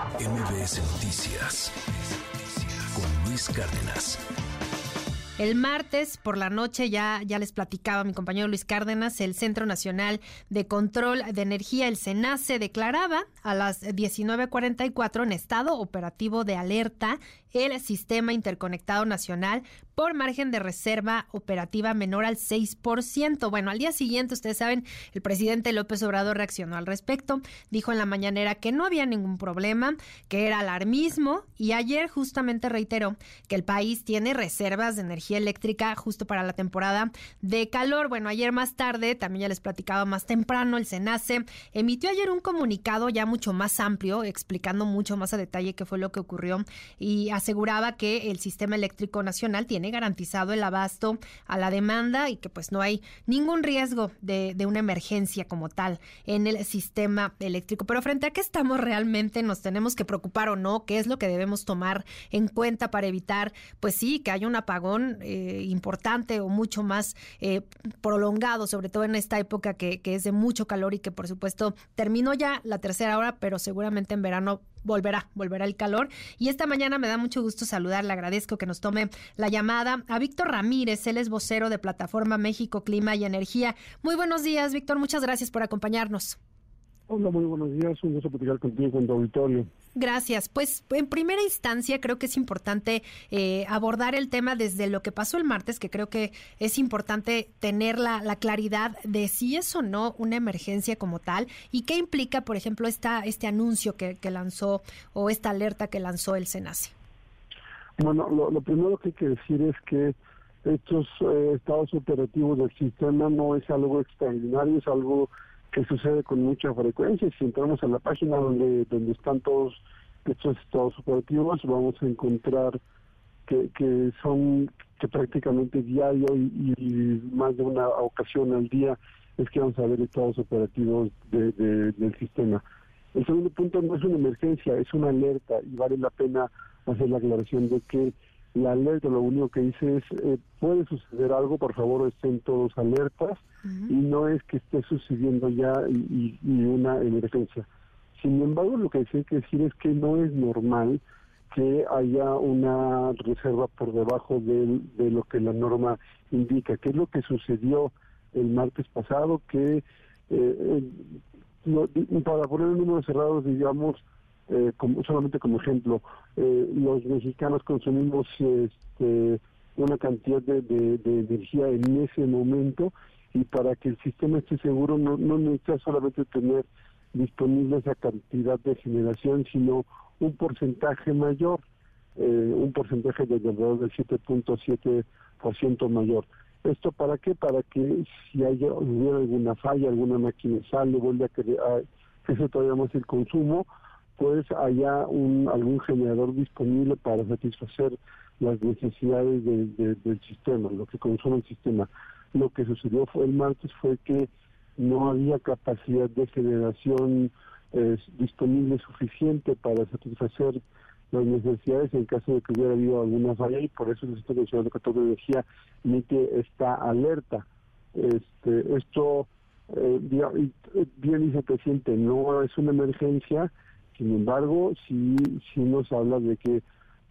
MBS Noticias con Luis Cárdenas. El martes por la noche ya, ya les platicaba mi compañero Luis Cárdenas, el Centro Nacional de Control de Energía, el SENACE, declaraba a las 19.44 en estado operativo de alerta el Sistema Interconectado Nacional por margen de reserva operativa menor al 6%. Bueno, al día siguiente, ustedes saben, el presidente López Obrador reaccionó al respecto, dijo en la mañanera que no había ningún problema, que era alarmismo y ayer justamente reiteró que el país tiene reservas de energía eléctrica justo para la temporada de calor. Bueno, ayer más tarde, también ya les platicaba más temprano, el SENACE emitió ayer un comunicado ya mucho más amplio, explicando mucho más a detalle qué fue lo que ocurrió y aseguraba que el sistema eléctrico nacional tiene garantizado el abasto a la demanda y que pues no hay ningún riesgo de, de una emergencia como tal en el sistema eléctrico. Pero frente a qué estamos realmente, nos tenemos que preocupar o no, qué es lo que debemos tomar en cuenta para evitar, pues sí, que haya un apagón eh, importante o mucho más eh, prolongado, sobre todo en esta época que, que es de mucho calor y que por supuesto terminó ya la tercera hora, pero seguramente en verano volverá, volverá el calor. Y esta mañana me da mucho gusto saludar, le agradezco que nos tome la llamada a Víctor Ramírez, él es vocero de Plataforma México Clima y Energía. Muy buenos días, Víctor, muchas gracias por acompañarnos. Hola, muy buenos días, un gusto platicar contigo en tu auditorio. Gracias. Pues en primera instancia creo que es importante eh, abordar el tema desde lo que pasó el martes, que creo que es importante tener la, la, claridad de si es o no una emergencia como tal y qué implica, por ejemplo, esta, este anuncio que, que lanzó o esta alerta que lanzó el SENACE. Bueno, lo, lo primero que hay que decir es que estos eh, estados operativos del sistema no es algo extraordinario, es algo que sucede con mucha frecuencia. Si entramos a la página donde, donde están todos estos estados operativos, vamos a encontrar que, que son que prácticamente diario y, más de una ocasión al día es que vamos a ver estados operativos de, del sistema. El segundo punto no es una emergencia, es una alerta y vale la pena hacer la aclaración de que la alerta lo único que dice es eh, puede suceder algo, por favor estén todos alertas uh -huh. y no es que esté sucediendo ya y, y, una emergencia. Sin embargo, lo que hay que decir es que no es normal que haya una reserva por debajo de, de lo que la norma indica, que es lo que sucedió el martes pasado, que eh, no, para poner números cerrados, digamos, eh, como, solamente como ejemplo, eh, los mexicanos consumimos este, una cantidad de, de, energía en ese momento y para que el sistema esté seguro no, no necesita solamente tener disponible esa cantidad de generación, sino un porcentaje mayor, eh, un porcentaje de alrededor del 7.7% mayor. ¿Esto para qué? Para que si hay, hubiera alguna falla, alguna máquina sale, vuelve a que, a, todavía más el consumo, pues haya un, algún generador disponible para satisfacer las necesidades de, de, del sistema, lo que consume el sistema. Lo que sucedió fue el martes fue que no había capacidad de generación eh, disponible suficiente para satisfacer las necesidades en caso de que hubiera habido alguna falla y por eso el Sistema Nacional de Control de Energía emite esta alerta. Este, esto, eh, bien dice el presidente, no es una emergencia, sin embargo, sí, sí nos habla de que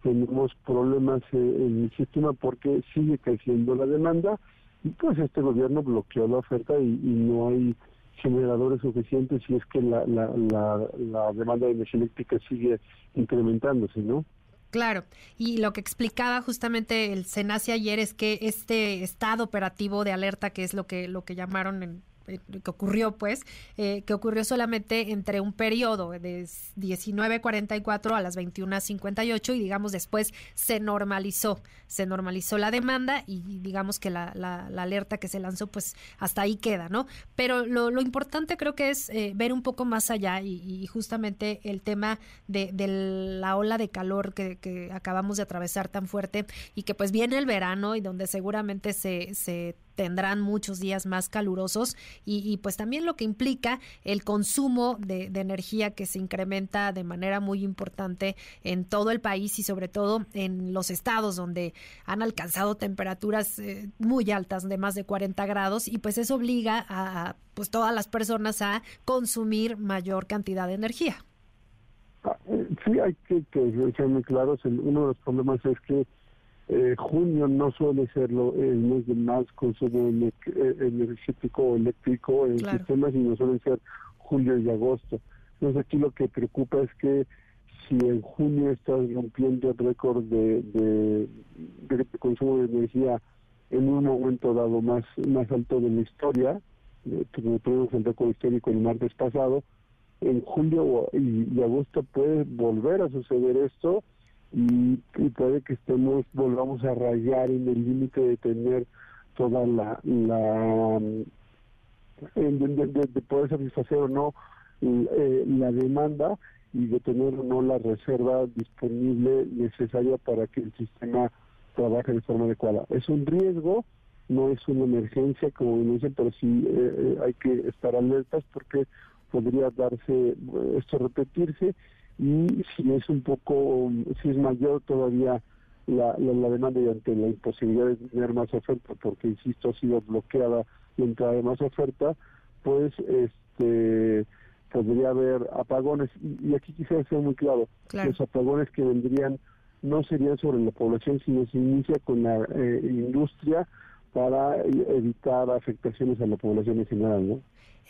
tenemos problemas en el sistema porque sigue creciendo la demanda y pues este gobierno bloqueó la oferta y, no hay generadores suficientes y es que la, la, la, la demanda de energía eléctrica sigue incrementándose, ¿no? Claro, y lo que explicaba justamente el SENACE ayer es que este estado operativo de alerta, que es lo que lo que llamaron en que ocurrió pues, eh, que ocurrió solamente entre un periodo de 19.44 a las 21.58 y digamos después se normalizó, se normalizó la demanda y digamos que la, alerta que se lanzó pues hasta ahí queda, ¿no? Pero lo, importante creo que es eh, ver un poco más allá y, justamente el tema de, la ola de calor que, acabamos de atravesar tan fuerte y que pues viene el verano y donde seguramente se, se tendrán muchos días más calurosos y, y, pues también lo que implica el consumo de, energía que se incrementa de manera muy importante en todo el país y sobre todo en los estados donde han alcanzado temperaturas eh, muy altas de más de 40 grados y pues eso obliga a pues todas las personas a consumir mayor cantidad de energía. Sí, Sí, hay que, que ser muy claros. uno de los problemas es que eh, junio no suele ser lo, el mes de más consumo eh, energético o eléctrico en el sistema, sino suelen ser julio y agosto. Entonces aquí lo que preocupa es que si en junio estás rompiendo el récord de, de, consumo de energía en un momento dado más, más alto de la historia, eh, como tuvimos el récord histórico el martes pasado, en julio y, agosto puede volver a suceder esto y, puede que estemos, volvamos a rayar en el límite de tener toda la, la de, poder satisfacer o no eh, la demanda y de tener o no la reserva disponible necesaria para que el sistema trabaje de forma adecuada. Es un riesgo, no es una emergencia, como me dicen, pero sí eh, eh, hay que estar alertas porque podría darse esto repetirse y si es un poco, si es mayor todavía la, la, demanda y ante la imposibilidad de tener más oferta, porque insisto ha sido bloqueada la entrada de más oferta, pues este podría haber apagones y, aquí quisiera ser muy claro, los apagones que vendrían no serían sobre la población, sino se inicia con la eh, industria para evitar afectaciones a la población en general, ¿no?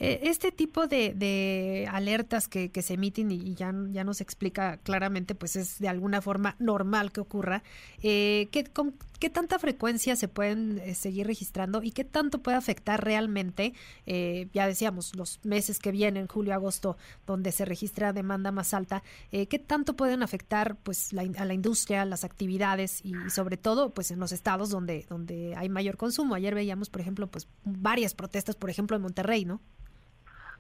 Eh, este tipo de, alertas que, se emiten y ya, ya nos explica claramente, pues es de alguna forma normal que ocurra. Eh, ¿qué, con, ¿Qué tanta frecuencia se pueden eh, seguir registrando y qué tanto puede afectar realmente, ya decíamos, los meses que vienen, julio, agosto, donde se registra demanda más alta, qué tanto pueden afectar pues a la industria, las actividades y, sobre todo pues en los estados donde, donde hay mayor consumo? Ayer veíamos, por ejemplo, pues varias protestas, por ejemplo, en Monterrey, ¿no?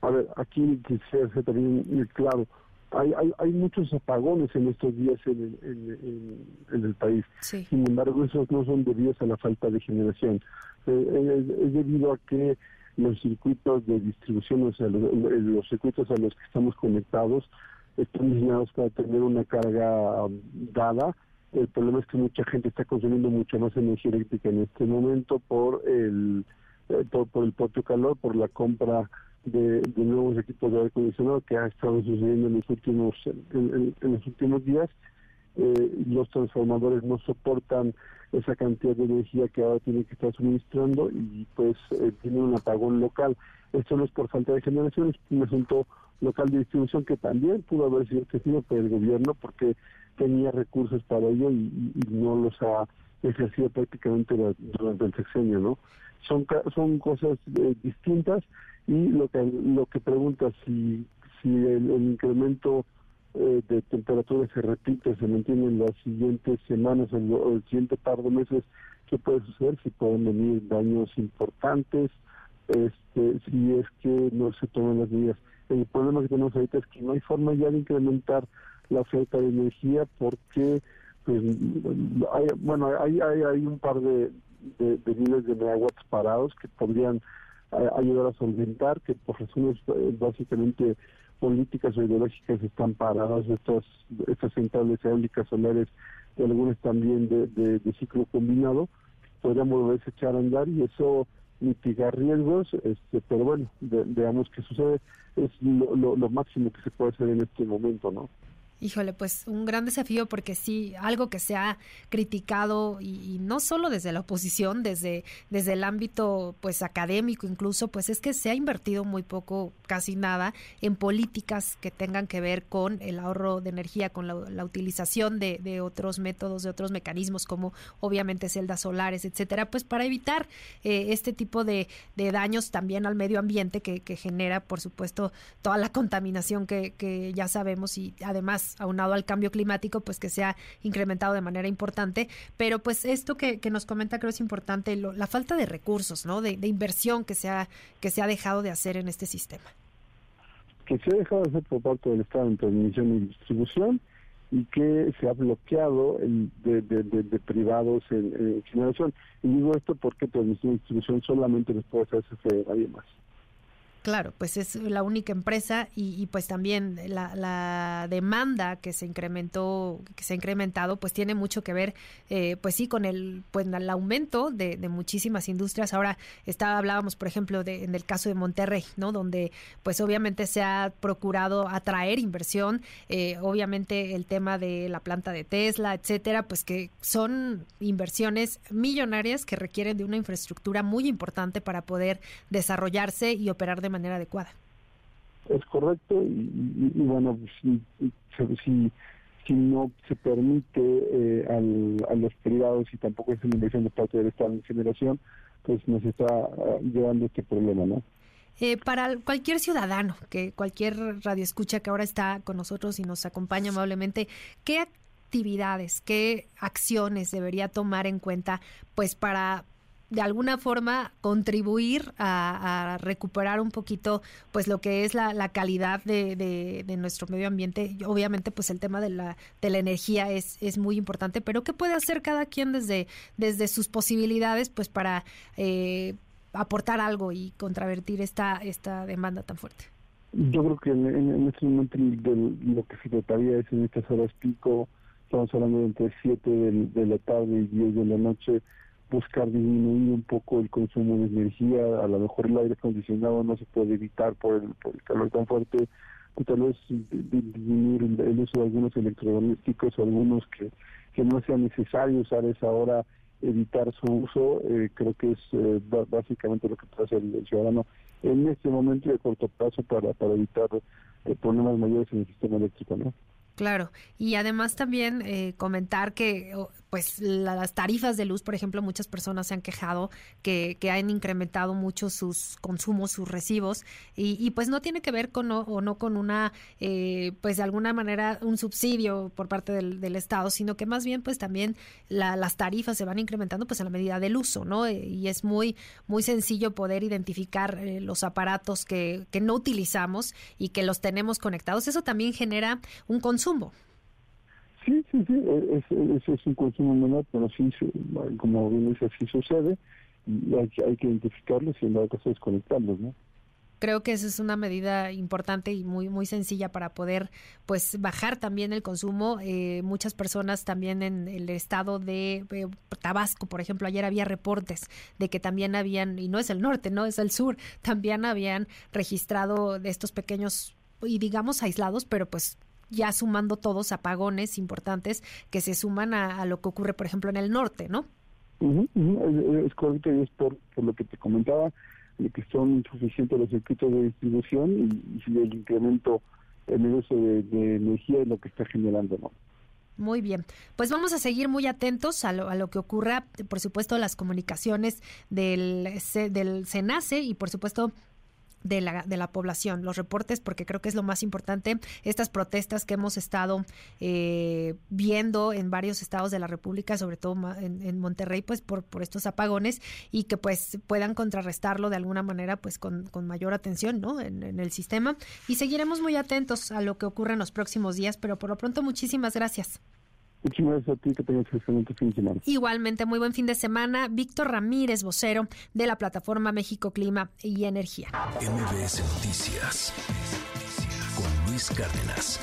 A ver, aquí quisiera ser también claro. Hay, hay, hay muchos apagones en estos días en el, en, el país. Sin embargo, esos no son debidos a la falta de generación. Eh, es, debido a que los circuitos de distribución, o sea, los, circuitos a los que estamos conectados, están diseñados para tener una carga um, dada. El problema es que mucha gente está consumiendo mucha más energía eléctrica en este momento por el, eh, por, el propio calor, por la compra de, nuevos equipos de aire acondicionado que ha estado sucediendo en los últimos en, los últimos días eh, los transformadores no soportan esa cantidad de energía que ahora tienen que estar suministrando y pues eh, tienen un apagón local. Esto no es por falta de generación es un asunto local de distribución que también pudo haber sido tenido por el gobierno porque tenía recursos para ello y, no los ha ejercido prácticamente durante el sexenio no son son cosas eh, distintas y lo que lo que pregunta si si el, incremento eh, de temperatura se repite, se mantiene en las siguientes semanas o el, siguiente par de meses, ¿qué puede suceder? Si pueden venir daños importantes, este, si es que no se toman las medidas. El problema que tenemos ahorita es que no hay forma ya de incrementar la oferta de energía porque pues, hay, bueno hay, hay, hay un par de, de, de miles de megawatts parados que podrían ayudar a solventar, que por razones eh, básicamente políticas o ideológicas están paradas estas, estas centrales eólicas solares y algunas también de, de, ciclo combinado, podríamos volver a echar a andar y eso mitigar riesgos, este, pero bueno, veamos qué sucede, es lo, lo, lo máximo que se puede hacer en este momento, ¿no? Híjole, pues un gran desafío porque sí, algo que se ha criticado y, no solo desde la oposición, desde, desde el ámbito pues académico incluso, pues es que se ha invertido muy poco, casi nada, en políticas que tengan que ver con el ahorro de energía, con la, utilización de, de, otros métodos, de otros mecanismos como obviamente celdas solares, etcétera, pues para evitar eh, este tipo de, de, daños también al medio ambiente que, que genera, por supuesto, toda la contaminación que, que ya sabemos y además aunado al cambio climático, pues que se ha incrementado de manera importante. Pero pues esto que, nos comenta creo es importante, la falta de recursos, ¿no? De, inversión que se, ha, que se ha dejado de hacer en este sistema. Que se ha dejado de hacer por parte del Estado en transmisión y distribución y que se ha bloqueado el de, privados en, generación. Y digo esto porque transmisión y distribución solamente les puede hacer nadie más. Claro, pues es la única empresa y, pues también la, demanda que se incrementó, que se ha incrementado, pues tiene mucho que ver, eh, pues sí, con el, pues el aumento de, muchísimas industrias. Ahora estaba, hablábamos, por ejemplo, de, en el caso de Monterrey, ¿no? Donde, pues obviamente se ha procurado atraer inversión, eh, obviamente el tema de la planta de Tesla, etcétera, pues que son inversiones millonarias que requieren de una infraestructura muy importante para poder desarrollarse y operar de manera adecuada. Es correcto y, bueno, si, si, si, no se permite eh, a los privados y tampoco es una inversión de parte del Estado en generación, pues nos está ah, llevando este problema, ¿no? Eh, para cualquier ciudadano, que cualquier radio escucha que ahora está con nosotros y nos acompaña amablemente, ¿qué actividades, qué acciones debería tomar en cuenta pues para de alguna forma contribuir a, recuperar un poquito pues lo que es la, calidad de, nuestro medio ambiente. Obviamente pues el tema de la, de la energía es, es muy importante pero qué puede hacer cada quien desde desde sus posibilidades pues para eh, aportar algo y contravertir esta esta demanda tan fuerte yo creo que en, este momento lo que se trataría es en estas horas pico estamos hablando de entre 7 de, la tarde y 10 de la noche buscar disminuir un poco el consumo de energía, a lo mejor el aire acondicionado no se puede evitar por el, calor tan fuerte, o tal vez disminuir el, uso de algunos electrodomésticos o algunos que, que no sea necesario usar esa hora, evitar su uso, eh, creo que es eh, básicamente lo que puede hacer el, ciudadano en este momento de corto plazo para, para evitar eh, problemas mayores en el sistema eléctrico. ¿no? Claro, y además también eh, comentar que pues las tarifas de luz, por ejemplo, muchas personas se han quejado que, que han incrementado mucho sus consumos, sus recibos, y, pues no tiene que ver con o no con una, eh, pues de alguna manera un subsidio por parte del, del Estado, sino que más bien pues también las tarifas se van incrementando pues a la medida del uso, ¿no? Eh, y es muy, muy sencillo poder identificar los aparatos que, que no utilizamos y que los tenemos conectados. Eso también genera un consumo Sí, sí, sí, e, ese es, un consumo menor, pero sí, como bien dice, así sucede y hay, hay que identificarlos y en la caso desconectarlos, ¿no? creo que esa es una medida importante y muy muy sencilla para poder pues bajar también el consumo eh, muchas personas también en el estado de eh, Tabasco por ejemplo ayer había reportes de que también habían y no es el norte no es el sur también habían registrado de estos pequeños y digamos aislados pero pues ya sumando todos apagones importantes que se suman a, lo que ocurre, por ejemplo, en el norte, ¿no? Es, correcto y es por, lo que te comentaba, que son insuficientes los circuitos de distribución y, el incremento en el uso de, energía es lo que está generando, ¿no? Muy bien, pues vamos a seguir muy atentos a lo, a lo que ocurra, por supuesto, las comunicaciones del, del SENACE y, por supuesto, de la, de la población, los reportes, porque creo que es lo más importante, estas protestas que hemos estado eh, viendo en varios estados de la República, sobre todo en, Monterrey, pues por, por estos apagones y que pues puedan contrarrestarlo de alguna manera pues con, con mayor atención ¿no? En, en, el sistema y seguiremos muy atentos a lo que ocurre en los próximos días, pero por lo pronto muchísimas gracias. Muchísimas gracias a ti, que tengas excelente fin de semana. Igualmente, muy buen fin de semana. Víctor Ramírez, vocero de la plataforma México Clima y Energía. MBS Noticias con Luis Cárdenas.